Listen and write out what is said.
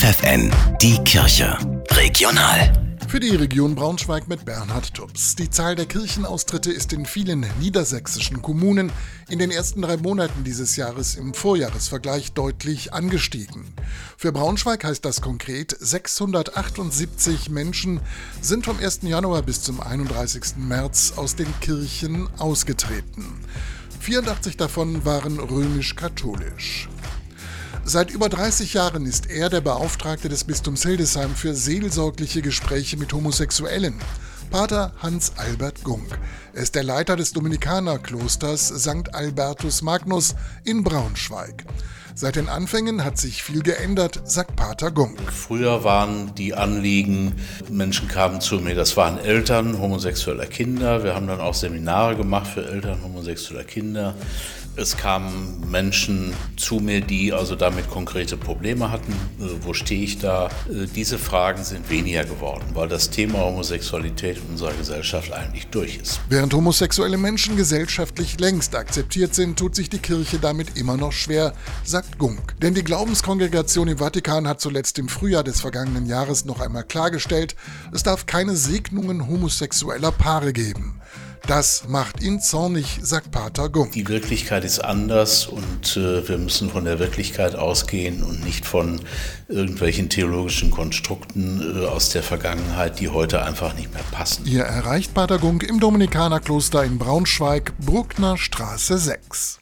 FFN, die Kirche. Regional. Für die Region Braunschweig mit Bernhard Tubbs. Die Zahl der Kirchenaustritte ist in vielen niedersächsischen Kommunen in den ersten drei Monaten dieses Jahres im Vorjahresvergleich deutlich angestiegen. Für Braunschweig heißt das konkret, 678 Menschen sind vom 1. Januar bis zum 31. März aus den Kirchen ausgetreten. 84 davon waren römisch-katholisch. Seit über 30 Jahren ist er der Beauftragte des Bistums Hildesheim für seelsorgliche Gespräche mit Homosexuellen. Pater Hans Albert Gunk. Er ist der Leiter des Dominikanerklosters St. Albertus Magnus in Braunschweig. Seit den Anfängen hat sich viel geändert, sagt Pater Gunk. Früher waren die Anliegen, Menschen kamen zu mir, das waren Eltern homosexueller Kinder. Wir haben dann auch Seminare gemacht für Eltern homosexueller Kinder. Es kamen Menschen zu mir, die also damit konkrete Probleme hatten. Äh, wo stehe ich da? Äh, diese Fragen sind weniger geworden, weil das Thema Homosexualität in unserer Gesellschaft eigentlich durch ist. Während homosexuelle Menschen gesellschaftlich längst akzeptiert sind, tut sich die Kirche damit immer noch schwer, sagt Gunk. Denn die Glaubenskongregation im Vatikan hat zuletzt im Frühjahr des vergangenen Jahres noch einmal klargestellt, es darf keine Segnungen homosexueller Paare geben. Das macht ihn zornig, sagt Pater Gunk. Die Wirklichkeit ist anders und äh, wir müssen von der Wirklichkeit ausgehen und nicht von irgendwelchen theologischen Konstrukten äh, aus der Vergangenheit, die heute einfach nicht mehr passen. Ihr erreicht Pater Gunk im Dominikanerkloster in Braunschweig, Bruckner Straße 6.